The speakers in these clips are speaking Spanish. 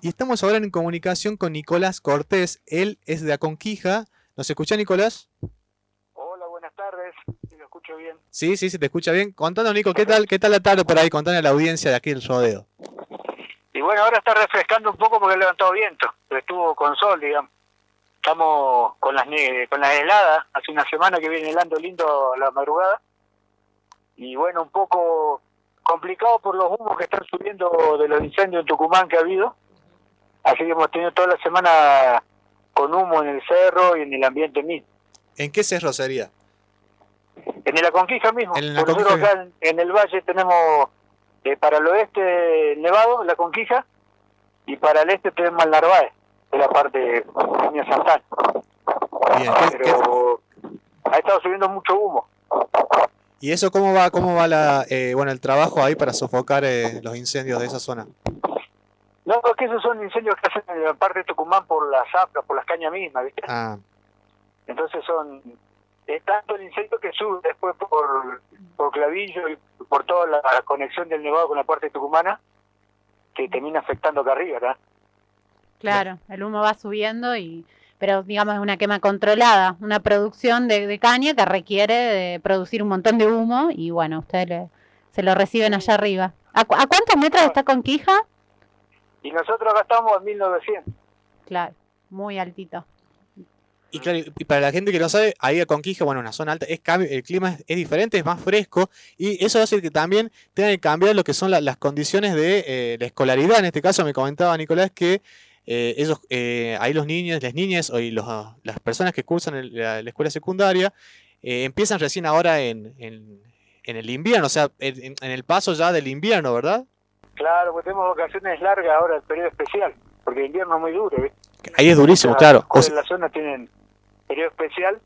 Y estamos ahora en comunicación con Nicolás Cortés. Él es de Aconquija. ¿Nos escucha, Nicolás? Hola, buenas tardes. ¿Lo escucho bien? Sí, sí, se te escucha bien. Contanos, Nico, ¿qué tal, qué tal la tarde por ahí? Contanos a la audiencia de aquí el rodeo. Y bueno, ahora está refrescando un poco porque ha levantado viento, pero estuvo con sol, digamos. Estamos con las con las heladas, hace una semana que viene helando lindo la madrugada. Y bueno, un poco complicado por los humos que están subiendo de los incendios en Tucumán que ha habido. Así que hemos tenido toda la semana con humo en el cerro y en el ambiente mismo. ¿En qué cerro sería? En la Conquija mismo. En Nosotros acá en, el valle tenemos eh, para el oeste Nevado, la Conquija, y para el este tenemos el Narváez, de la parte de Peña Santana. Bien, Pero ha estado subiendo mucho humo. ¿Y eso cómo va cómo va la, eh, bueno, el trabajo ahí para sofocar eh, los incendios de esa zona? No, porque esos son incendios que hacen en la parte de Tucumán por las zaplas, por las cañas mismas, ¿viste? Ah. Entonces son... Es tanto el incendio que sube después por, por Clavillo y por toda la conexión del Nevado con la parte tucumana que termina afectando acá arriba, ¿verdad? Claro, el humo va subiendo y pero digamos es una quema controlada, una producción de, caña que requiere de producir un montón de humo y bueno, ustedes se lo reciben allá arriba. ¿A, ¿A, cuántos metros está Conquija? Y nosotros acá estamos a 1900. Claro, muy altito. Y claro, y para la gente que no sabe, ahí a Conquija, bueno, una zona alta, es el clima es, diferente, es más fresco, y eso hace que también tengan que cambiar lo que son las condiciones de eh, la escolaridad. En este caso me comentaba Nicolás que eh, ellos, eh, ahí los niños, las niñas y los, las personas que cursan la, escuela secundaria empiezan recién ahora en, en, el invierno, o sea, en, el paso ya del invierno, ¿verdad? Claro, pues tenemos vacaciones largas ahora, el periodo especial, porque el invierno es muy duro. Ahí es durísimo, claro. en la zona tienen periodo especial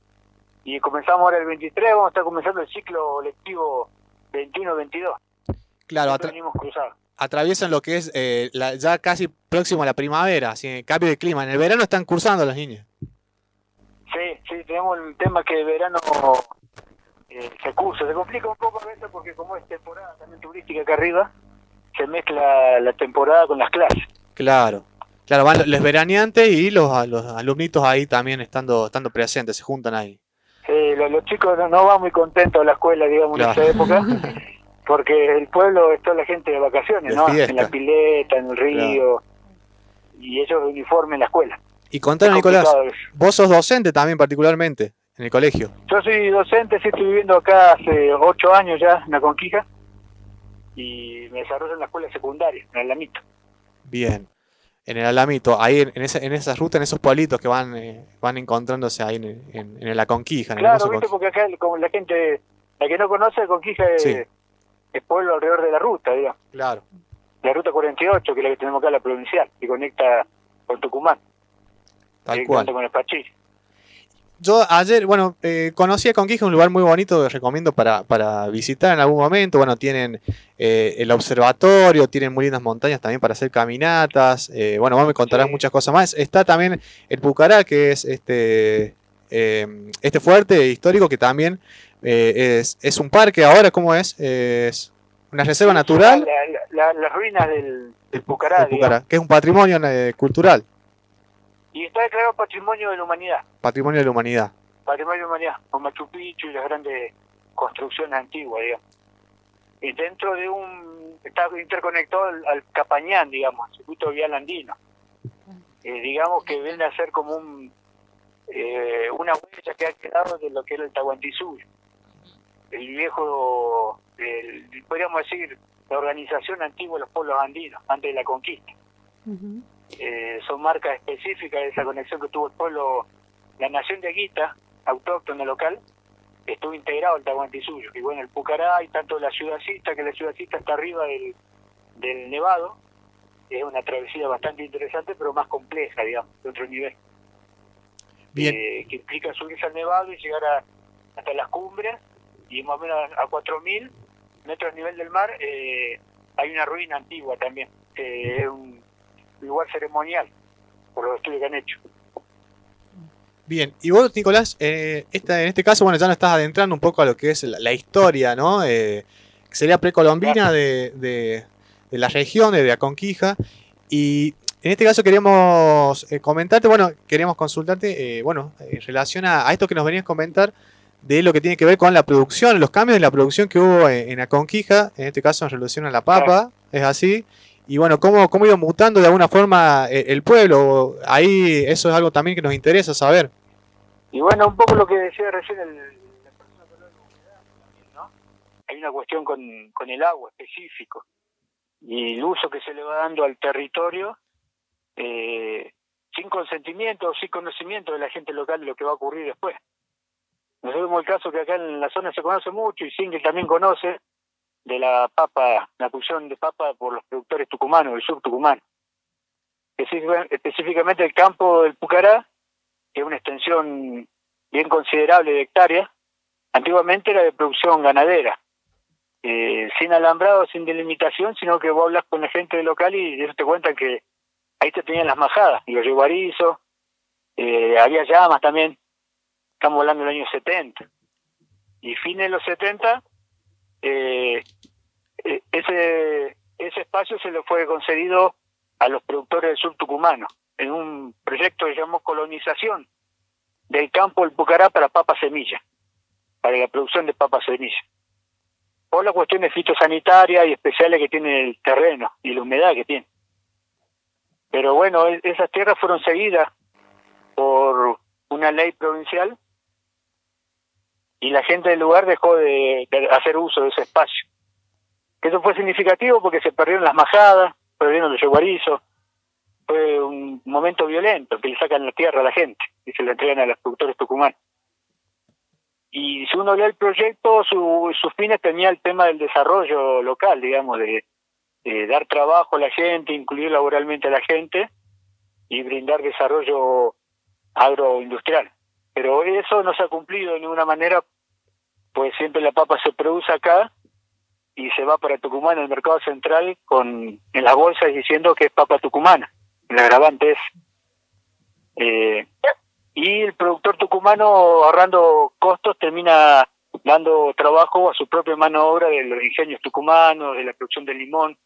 y comenzamos ahora el 23, vamos a estar comenzando el ciclo lectivo 21-22. Claro, venimos atraviesan lo que es eh, la, ya casi próximo a la primavera, así, cambio de clima. En el verano están cursando los niños. Sí, sí, tenemos el tema que el verano eh, se cursa, se complica un poco a veces porque como es temporada también turística acá arriba, se mezcla la temporada con las clases. Claro. Claro, van los veraneantes y los, los alumnitos ahí también estando, estando presentes, se juntan ahí. Sí, los, chicos no, van muy contentos a la escuela, digamos, en esa época, porque el pueblo está la gente de vacaciones, ¿no? En la pileta, en el río, y ellos uniforme en la escuela. Y contanos, Nicolás, vos sos docente también particularmente en el colegio. Yo soy docente, sí estoy viviendo acá hace ocho años ya en la Conquija, y me desarrollo en la escuela secundaria, en Alamito. Bien, en el Alamito, ahí en, esa, en esas rutas, en esos pueblitos que van eh, van encontrándose ahí en, en, la Conquija. claro, ¿viste? porque acá como la gente, la que no conoce, Conquija es, pueblo alrededor de la ruta, digamos. Claro. La ruta 48, que es la que tenemos acá, la provincial, que conecta con Tucumán. Tal cual. Con el Pachí. Yo ayer, bueno, eh, conocí a Conquija, un lugar muy bonito que recomiendo para, para visitar en algún momento. Bueno, tienen eh, el observatorio, tienen muy lindas montañas también para hacer caminatas. Eh, bueno, vos me contarás muchas cosas más. Está también el Pucará, que es este, este fuerte histórico que también es, es, un parque ahora, ¿cómo es? Es una reserva natural. las ruinas del, Pucará, que es un patrimonio cultural. Y está declarado Patrimonio de la Humanidad. Patrimonio de la Humanidad. Patrimonio de la Humanidad, con Machu Picchu y las grandes construcciones antiguas, digamos. Y dentro de un... está interconectado al, Capañán, digamos, al circuito vial andino. Eh, digamos que viene a ser como un eh, una huella que ha quedado de lo que era el Tahuantinsuyo. El viejo, podríamos decir, la organización antigua de los pueblos andinos, antes de la conquista. Eh, son marcas específicas de esa conexión que tuvo el pueblo, la nación de Aguita, autóctona local, estuvo integrado al Tahuantinsuyo. Y bueno, el Pucará y tanto la ciudadcita, que la ciudadcita está arriba del, del Nevado, es una travesía bastante interesante, pero más compleja, digamos, de otro nivel. Bien. Eh, que implica subirse al Nevado y llegar a, hasta las cumbres, y más o menos a 4.000 metros a nivel del mar, eh, hay una ruina antigua también, que es un lugar ceremonial, por los estudios que han hecho. Bien, y vos, Nicolás, eh, esta, en este caso, bueno, ya nos estás adentrando un poco a lo que es la, historia, ¿no? Eh, sería precolombina de, de, de la región, de Aconquija, y En este caso queríamos eh, comentarte, bueno, queríamos consultarte, eh, bueno, en relación a, esto que nos venías a comentar de lo que tiene que ver con la producción, los cambios de la producción que hubo en, la conquija, en este caso en relación a la papa, es así. Y bueno, cómo, cómo ha ido mutando de alguna forma el, el pueblo. Ahí eso es algo también que nos interesa saber. Y bueno, un poco lo que decía recién el, la persona ¿no? Hay una cuestión con, con el agua específico y el uso que se le va dando al territorio eh, sin consentimiento o sin conocimiento de la gente local de lo que va a ocurrir después. Nosotros vemos el caso que acá en la zona se conoce mucho y Single también conoce de la papa, la producción de papa por los productores tucumanos, del sur tucumano. Específicamente el campo del Pucará que es una extensión bien considerable de hectáreas, antiguamente era de producción ganadera, eh, sin alambrado, sin delimitación, sino que vos hablas con la gente local y ellos te cuentan que ahí te tenían las majadas, y los yeguarizos, eh, había llamas también, estamos hablando del año 70. Y fines de los 70, eh, eh, ese, ese espacio se le fue concedido a los productores del sur tucumano en un proyecto que llamó colonización del campo del Pucará para papa semilla, para la producción de papa semilla. Por las cuestiones fitosanitarias y especiales que tiene el terreno y la humedad que tiene. Pero bueno, esas tierras fueron seguidas por una ley provincial y la gente del lugar dejó de, hacer uso de ese espacio. Eso fue significativo porque se perdieron las majadas, perdieron los yeguarizos, fue un momento violento que le sacan la tierra a la gente y se la entregan a los productores tucumanos. Y si uno lee el proyecto, su, sus fines tenía el tema del desarrollo local, digamos, de, dar trabajo a la gente, incluir laboralmente a la gente y brindar desarrollo agroindustrial. Pero eso no se ha cumplido de ninguna manera, pues siempre la papa se produce acá y se va para Tucumán el mercado central con en las bolsas diciendo que es papa tucumana el agravante es. Eh, y el productor tucumano, ahorrando costos, termina dando trabajo a su propia mano obra de los ingenios tucumanos, de la producción del limón.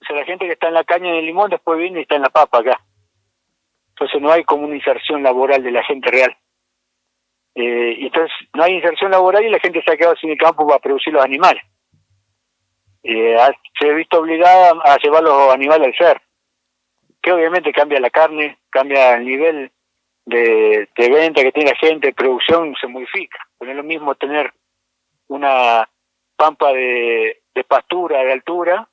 O sea, la gente que está en la caña del limón después viene y está en la papa acá. Entonces no hay como una inserción laboral de la gente real. Eh, y entonces no hay inserción laboral y la gente se ha quedado sin el campo para producir los animales. Eh, se ha visto obligada a llevar los animales al ser que obviamente cambia la carne, cambia el nivel de, venta que tiene la gente, producción se modifica. No es lo mismo tener una pampa de, pastura, de altura,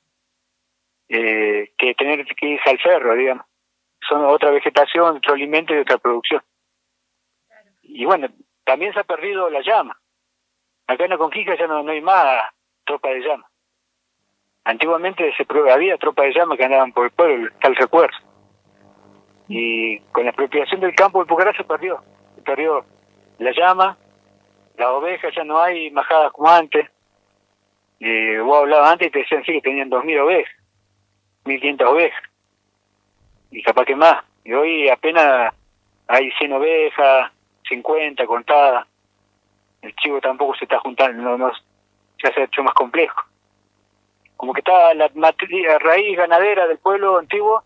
eh, que tener que irse al cerro, digamos. Son otra vegetación, otro alimento y otra producción. Y bueno, también se ha perdido la llama. Acá en la Conquista ya no, no hay más tropa de llama. Antiguamente se había tropa de llama que andaban por el pueblo, tal recuerdo. Y con la apropiación del campo, el Pucará se perdió. Se perdió la llama, la oveja, ya no hay majadas como antes. Y vos hablabas antes y te decían sí que tenían 2.000 ovejas, 1.500 ovejas. Y capaz que más. Y hoy apenas hay 100 ovejas, 50 contadas. El chivo tampoco se está juntando, no, se ha hecho más complejo como que está la, raíz ganadera del pueblo antiguo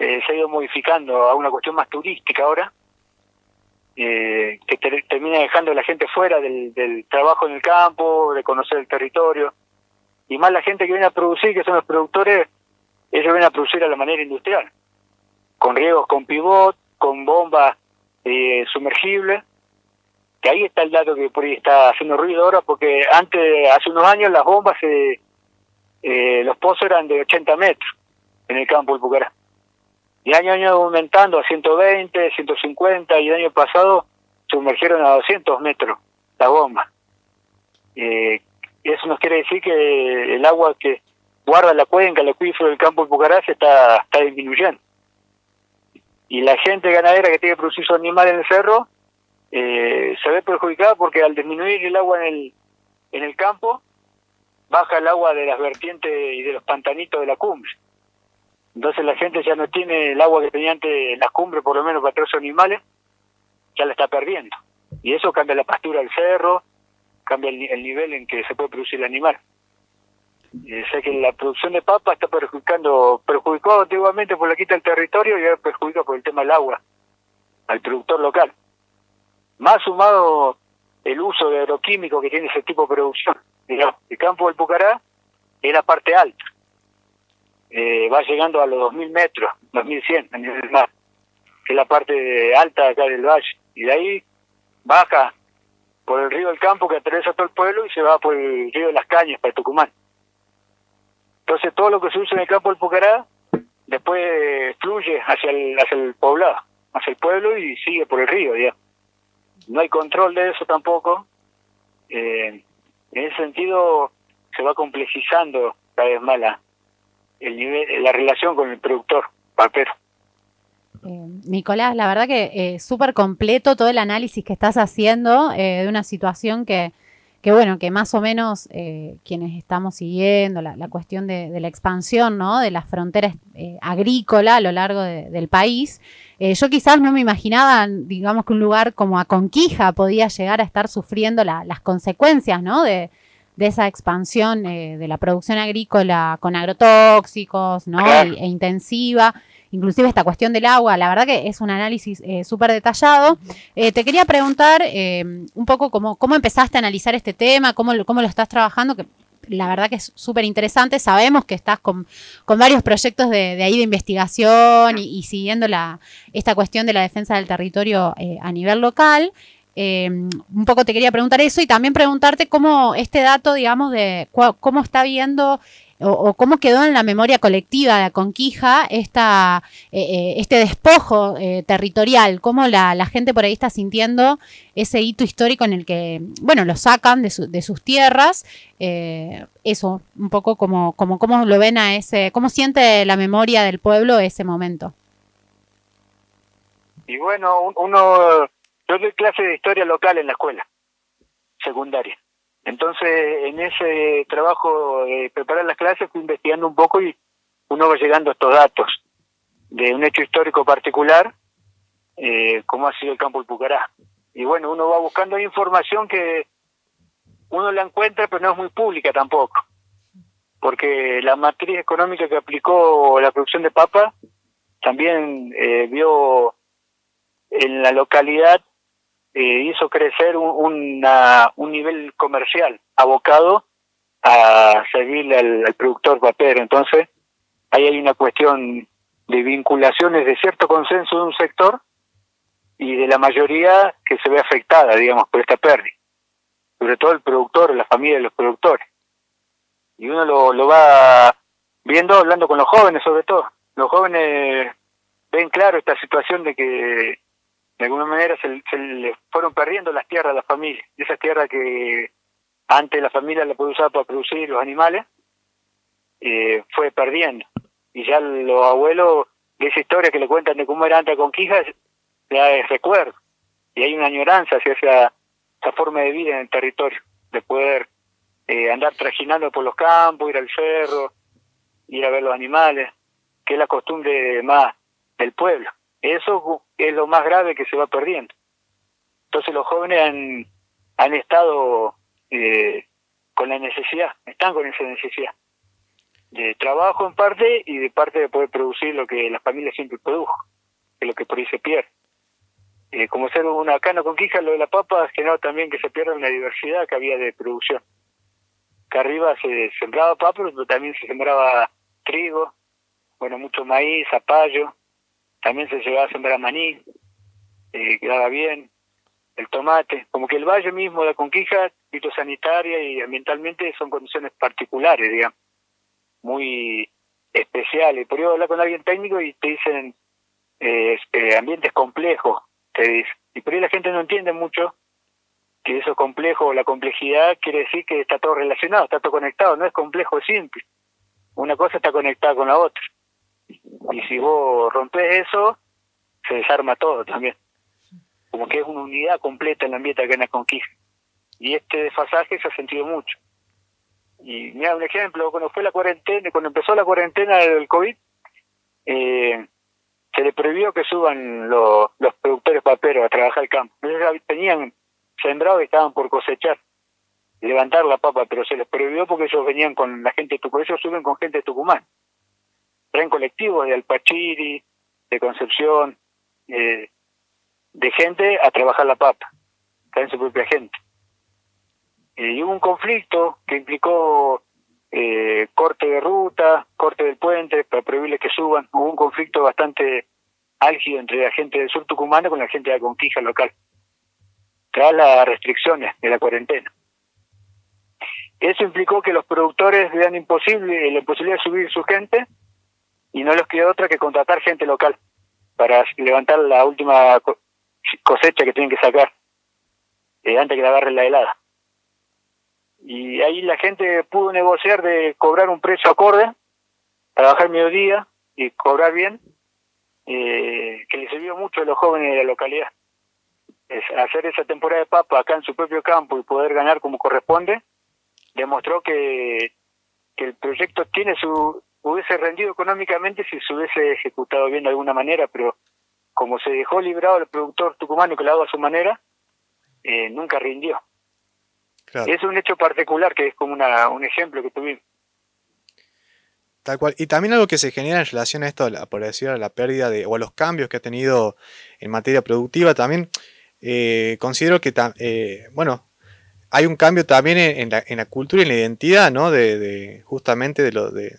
eh, se ha ido modificando a una cuestión más turística ahora, eh, que termina dejando a la gente fuera del, trabajo en el campo, de conocer el territorio, y más la gente que viene a producir, que son los productores, ellos vienen a producir a la manera industrial, con riegos con pivot, con bombas eh, sumergibles, que ahí está el dato que por ahí está haciendo ruido ahora, porque antes, hace unos años, las bombas eh, los pozos eran de 80 metros en el campo del Pucará. Y año a año aumentando a 120, 150 y el año pasado sumergieron a 200 metros la bomba. Eh, eso nos quiere decir que el agua que guarda la cuenca, el acuífero del campo del Pucará se está, está disminuyendo. Y la gente ganadera que tiene que producir sus animales en el cerro eh, se ve perjudicada porque al disminuir el agua en el, en el campo, baja el agua de las vertientes y de los pantanitos de la cumbre. Entonces la gente ya no tiene el agua que tenía antes en las cumbres, por lo menos para traer animales, ya la está perdiendo. Y eso cambia la pastura del cerro, cambia el, nivel en que se puede producir el animal. Eh, sé que la producción de papa está perjudicando, perjudicó antiguamente por la quita del territorio y ahora perjudica por el tema del agua al productor local. Más sumado el uso de agroquímicos que tiene ese tipo de producción. El campo del Pucará es la parte alta. Eh, va llegando a los 2.000 metros, 2.100 a nivel mar, que es la parte alta acá del valle. Y de ahí baja por el río del Campo que atraviesa todo el pueblo y se va por el río de las Cañas para Tucumán. Entonces todo lo que se usa en el campo del Pucará después fluye hacia el, hacia el poblado, hacia el pueblo y sigue por el río, ya. No hay control de eso tampoco. Eh, en ese sentido se va complejizando cada vez más la, el nivel, la relación con el productor papero. Eh, Nicolás, la verdad que eh, súper completo todo el análisis que estás haciendo eh, de una situación que, que, bueno, que más o menos eh, quienes estamos siguiendo la, la cuestión de, de, la expansión, ¿no? De las fronteras eh, agrícolas a lo largo de, del país. Eh, yo quizás no me imaginaba, digamos, que un lugar como Aconquija podía llegar a estar sufriendo la, las consecuencias, ¿no? De, de esa expansión eh, de la producción agrícola con agrotóxicos, ¿no? E, e, intensiva. Inclusive esta cuestión del agua, la verdad que es un análisis eh, súper detallado. Eh, te quería preguntar eh, un poco cómo, cómo empezaste a analizar este tema, cómo, cómo lo estás trabajando, que la verdad que es súper interesante. Sabemos que estás con, con varios proyectos de, ahí de investigación y, siguiendo la, esta cuestión de la defensa del territorio a nivel local. Eh, un poco te quería preguntar eso y también preguntarte cómo este dato, digamos, de cómo está viendo o, cómo quedó en la memoria colectiva de Conquija esta, eh, este despojo eh, territorial, cómo la, gente por ahí está sintiendo ese hito histórico en el que, bueno, lo sacan de, su, de sus tierras. Eh, eso, un poco como, como cómo lo ven a ese, cómo siente la memoria del pueblo ese momento. Y bueno, uno, yo doy clase de historia local en la escuela secundaria. Entonces, en ese trabajo de preparar las clases fui investigando un poco y uno va llegando a estos datos de un hecho histórico particular, eh, como ha sido el campo del Pucará. Y bueno, uno va buscando información que uno la encuentra, pero no es muy pública tampoco, porque la matriz económica que aplicó la producción de papa también eh, vio en la localidad eh, hizo crecer un, una, un nivel comercial abocado a servirle al, al, productor papero. Entonces, ahí hay una cuestión de vinculaciones de cierto consenso de un sector y de la mayoría que se ve afectada, digamos, por esta pérdida. Sobre todo el productor, la familia de los productores. Y uno lo, lo va viendo hablando con los jóvenes, sobre todo. Los jóvenes ven claro esta situación de que de alguna manera se, se, le fueron perdiendo las tierras a la familia, esas tierras que antes la familia la podía usar para producir los animales, eh, fue perdiendo. Y ya los abuelos, de esa historia que le cuentan de cómo era antes Conquija, ya es recuerdo. Y hay una añoranza hacia esa, esa forma de vida en el territorio, de poder eh, andar trajinando por los campos, ir al cerro, ir a ver los animales, que es la costumbre más del pueblo. Eso es lo más grave que se va perdiendo. Entonces los jóvenes han, han estado eh, con la necesidad, están con esa necesidad de trabajo en parte y de parte de poder producir lo que las familias siempre produjo, que es lo que por ahí se pierde. Eh, como ser una cana con quija, lo de la papa generó también que se pierda una diversidad que había de producción. Que arriba se sembraba papa, pero también se sembraba trigo, bueno, mucho maíz, zapallo, también se llegaba a sembrar maní, eh, quedaba bien, el tomate, como que el valle mismo la Conquija, fitosanitaria y ambientalmente son condiciones particulares, digamos, muy especiales. Por eso hablar con alguien técnico y te dicen eh, eh, ambientes complejos, te dice. Y por ahí la gente no entiende mucho que eso complejo, la complejidad quiere decir que está todo relacionado, está todo conectado, no es complejo, es simple. Una cosa está conectada con la otra. Y si vos rompes eso, se desarma todo también. Como que es una unidad completa en el ambiente acá en la conquista. Y este desfasaje se ha sentido mucho. Y mira un ejemplo, cuando fue la cuarentena, cuando empezó la cuarentena del COVID, eh, se le prohibió que suban los, los productores paperos a trabajar el campo. Ellos tenían sembrado y estaban por cosechar. levantar la papa, pero se les prohibió porque ellos venían con la gente de Tucumán, ellos suben con gente de Tucumán. Traen colectivos de Alpachiri, de Concepción, eh, de gente a trabajar la papa, traen su propia gente. Eh, y hubo un conflicto que implicó eh, corte de ruta, corte del puente, para prohibirles que suban. Hubo un conflicto bastante álgido entre la gente del sur tucumano con la gente de la conquista local, tras las restricciones de la cuarentena. Eso implicó que los productores vean imposible la imposibilidad de subir su gente y no les quedó otra que contratar gente local para levantar la última cosecha que tienen que sacar eh, antes que la agarren la helada. Y ahí la gente pudo negociar de cobrar un precio acorde, trabajar mediodía y cobrar bien, eh, que le sirvió mucho a los jóvenes de la localidad. Hacer esa temporada de papa acá en su propio campo y poder ganar como corresponde, demostró que, que el proyecto tiene su hubiese rendido económicamente si se hubiese ejecutado bien de alguna manera, pero como se dejó librado el productor tucumano que lo hago a su manera, eh, nunca rindió. Es un hecho particular que es como una, un ejemplo que tuvimos. Tal cual. Y también algo que se genera en relación a esto, por decir, a la pérdida de, o a los cambios que ha tenido en materia productiva, también eh, considero que, eh, bueno, hay un cambio también en, la, en, la, cultura y en la identidad, ¿no? De, justamente de, lo, de,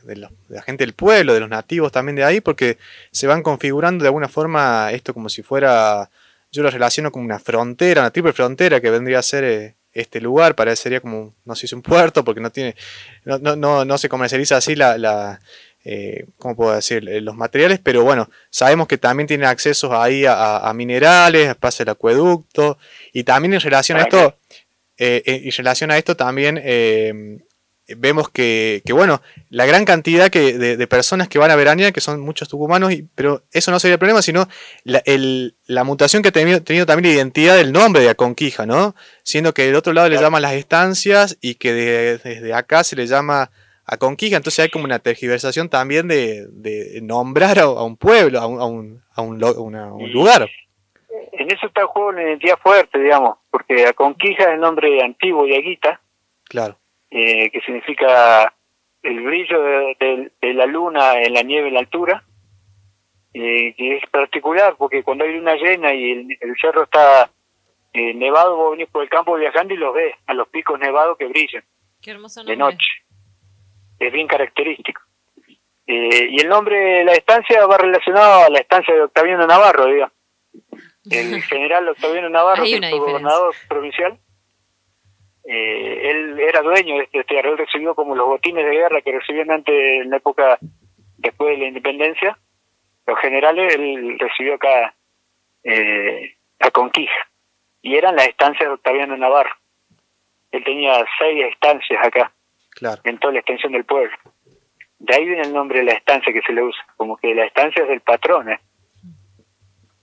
la gente del pueblo, de los nativos también de ahí, porque se van configurando de alguna forma esto como si fuera, yo lo relaciono como una frontera, una triple frontera que vendría a ser eh, este lugar, parecería como, no sé si es un puerto, porque no tiene, no, no, no, no se comercializa así la, la eh, ¿cómo puedo decir? Eh, los materiales, pero bueno, sabemos que también tiene acceso ahí a, a minerales, pasa el acueducto, y también en relación a esto eh, eh, y en relación a esto también eh, vemos que, bueno, la gran cantidad que, de, personas que van a veranear, que son muchos tucumanos, pero eso no sería el problema, sino la, la mutación que ha tenido, también la identidad del nombre de Aconquija, ¿no? Siendo que del otro lado le llaman las estancias y que desde acá se le llama Aconquija, entonces hay como una tergiversación también de, nombrar a, un pueblo, a un, a un, un lugar en eso está el juego una identidad fuerte, digamos, porque Aconquija es el nombre antiguo de Aguita, claro. Eh, que significa el brillo de, la luna en la nieve en la altura, eh, que es particular porque cuando hay luna llena y el, cerro está eh, nevado, vos venís por el campo viajando y los ves, a los picos nevados que brillan Qué hermoso de noche. Es bien característico. y el nombre de la estancia va relacionado a la estancia de Octaviano Navarro, digamos el general Octaviano Navarro, gobernador provincial, eh, él era dueño de este, este él recibió como los botines de guerra que recibían antes en la época después de la independencia, los generales él recibió acá eh, a Conquija, y eran las estancias de Octaviano Navarro. Él tenía seis estancias acá, claro. en toda la extensión del pueblo. De ahí viene el nombre de la estancia que se le usa, como que la estancia es del patrón, ¿eh?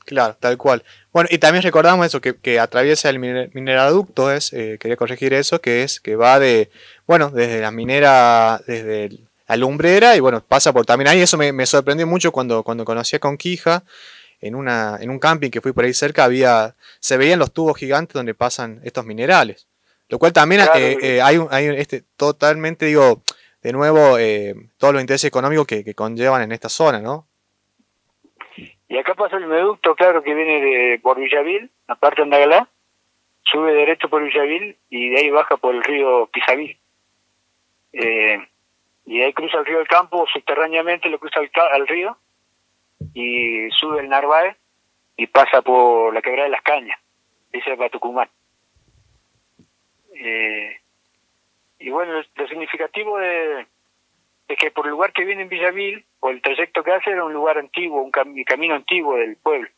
Claro, tal cual. Bueno, y también recordamos eso, que, que atraviesa el mineraducto, es, eh, quería corregir eso, que es que va de, bueno, desde la minera, desde la lumbrera, y bueno, pasa por también ahí, eso me, sorprendió mucho cuando, cuando conocí a Conquija, en, una, en un camping que fui por ahí cerca, había, se veían los tubos gigantes donde pasan estos minerales. Lo cual también eh, eh, hay, un, hay este, totalmente, digo, de nuevo, todos los intereses económicos que, que conllevan en esta zona, ¿no? Y acá pasa el meducto, claro, que viene de por Villavil, aparte de Andagalá, sube derecho por Villavil y de ahí baja por el río Pisaví. Eh, y de ahí cruza el río del campo subterráneamente, lo cruza al, río y sube el Narváez y pasa por la quebrada de las cañas, dice para Tucumán. Eh, y bueno, lo significativo de, es que por el lugar que viene en Villavil, o el trayecto que hace, era un lugar antiguo, un camino antiguo del pueblo,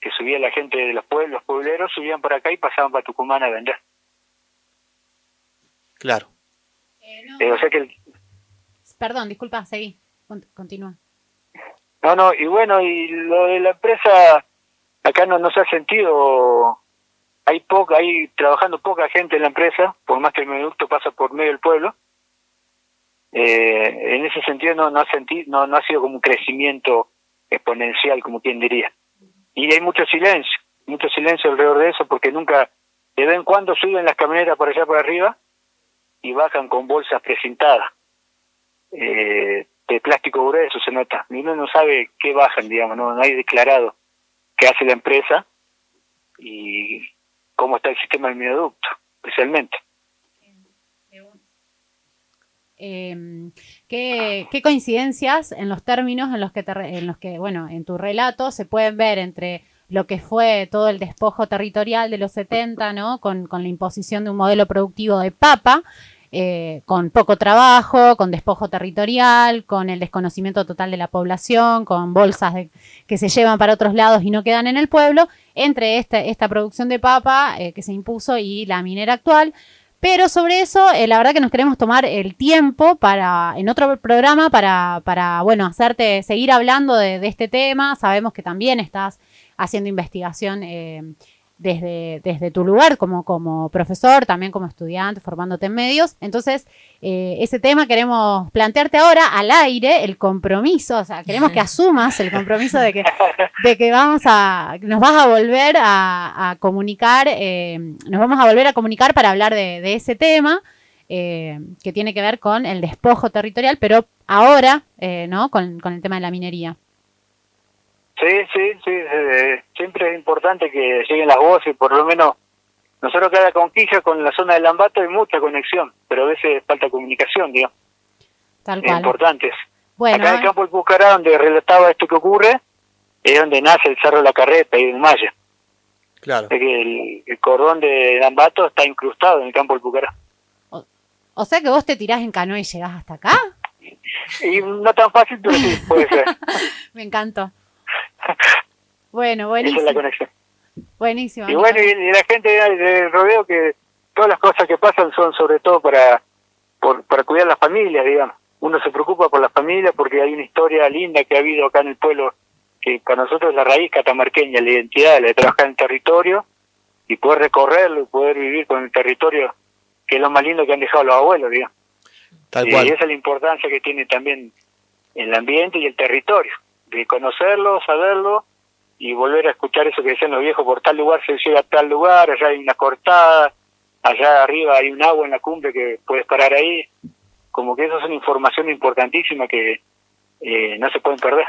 que subía la gente de los pueblos, los puebleros subían por acá y pasaban para Tucumán a vender. Claro. Eh, eh, o sea que Perdón, disculpa, seguí, continúa. No, no, y bueno, y lo de la empresa, acá no, no se ha sentido, hay poca, hay trabajando poca gente en la empresa, por más que el producto pasa por medio del pueblo, eh, en ese sentido no, no, ha sentido, no, no ha sido como un crecimiento exponencial, como quien diría. Y hay mucho silencio, mucho silencio alrededor de eso, porque nunca de vez en cuando suben las camionetas por allá por arriba y bajan con bolsas precintadas. Eh, de plástico grueso se nota. Y uno no sabe qué bajan, digamos, no, no hay declarado qué hace la empresa y cómo está el sistema del mioducto, especialmente. Eh, ¿qué, ¿qué, coincidencias en los términos en los que te, en los que bueno en tu relato se pueden ver entre lo que fue todo el despojo territorial de los 70 no con, con la imposición de un modelo productivo de papa eh, con poco trabajo, con despojo territorial, con el desconocimiento total de la población, con bolsas que se llevan para otros lados y no quedan en el pueblo, entre esta, esta producción de papa eh, que se impuso y la minera actual. Pero sobre eso, eh, la verdad que nos queremos tomar el tiempo para, en otro programa, para, bueno, hacerte seguir hablando de, de, este tema. Sabemos que también estás haciendo investigación eh, desde, desde tu lugar como, como profesor, también como estudiante, formándote en medios. Entonces, eh, ese tema queremos plantearte ahora al aire, el compromiso, o sea, queremos que asumas el compromiso de que, de que vamos a, nos vas a volver a, comunicar, eh, nos vamos a volver a comunicar para hablar de, ese tema. Eh, que tiene que ver con el despojo territorial, pero ahora, ¿no? Con, con el tema de la minería. Sí, sí, sí. Eh, siempre es importante que lleguen las voces, por lo menos nosotros cada conquista con la zona del Lambato hay mucha conexión, pero a veces falta comunicación, digamos. Tal cual. Importantes. Bueno, Acá en el campo del Pucará, donde relataba esto que ocurre, es donde nace el Cerro de la Carreta y el Maya. Claro. Es que el, el, cordón de Lambato está incrustado en el campo del Pucará. O, o sea que vos te tirás en canoa y llegás hasta acá. Y no tan fácil, pero sí, puede ser. Me encantó. Bueno, buenísimo. Esa es la conexión. Buenísimo. Y bueno, y, y la gente del rodeo que todas las cosas que pasan son sobre todo para, por, para cuidar las familias, digamos. Uno se preocupa por las familias porque hay una historia linda que ha habido acá en el pueblo que para nosotros es la raíz catamarqueña, la identidad, la de trabajar en el territorio y poder recorrerlo y poder vivir con el territorio, que es lo más lindo que han dejado los abuelos, digamos. Tal y cual. esa es la importancia que tiene también el ambiente y el territorio, de conocerlo, saberlo y volver a escuchar eso que decían los viejos, por tal lugar se llega a tal lugar, allá hay una cortada, allá arriba hay un agua en la cumbre que puedes parar ahí, como que eso es una información importantísima que eh, no se pueden perder.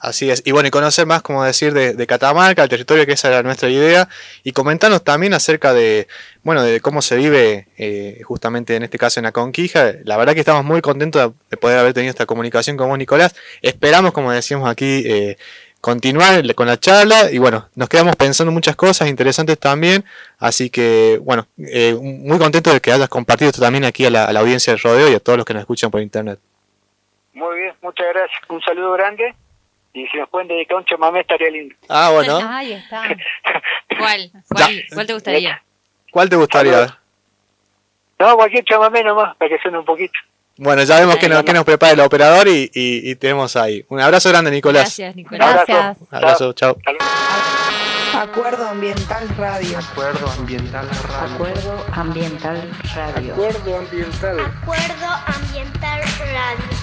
Así es. Y bueno, y conocer más, como decir, de, Catamarca, el territorio, que esa era nuestra idea, y comentarnos también acerca de, bueno, de cómo se vive eh, justamente en este caso en la Conquija. La verdad que estamos muy contentos de poder haber tenido esta comunicación con vos, Nicolás. Esperamos, como decíamos aquí, eh, continuar con la charla y bueno, nos quedamos pensando muchas cosas interesantes también, así que bueno, eh, muy contento de que hayas compartido esto también aquí a la, a la audiencia del rodeo y a todos los que nos escuchan por internet. Muy bien, muchas gracias. Un saludo grande. Y si nos pueden dedicar un chamamé estaría lindo. Ah, bueno. Ahí está. ¿Cuál? ¿Cuál, ¿Cuál te gustaría? ¿Cuál te gustaría? No, cualquier chamamé nomás, para que suene un poquito. Bueno, ya vemos que nos, que nos prepara el operador y, y, y, tenemos ahí. Un abrazo grande, Nicolás. Gracias, Nicolás. Gracias. Un abrazo, chao. Acuerdo Ambiental Radio. Acuerdo Ambiental Radio. Acuerdo Ambiental Radio. Acuerdo Ambiental. Acuerdo Ambiental Radio.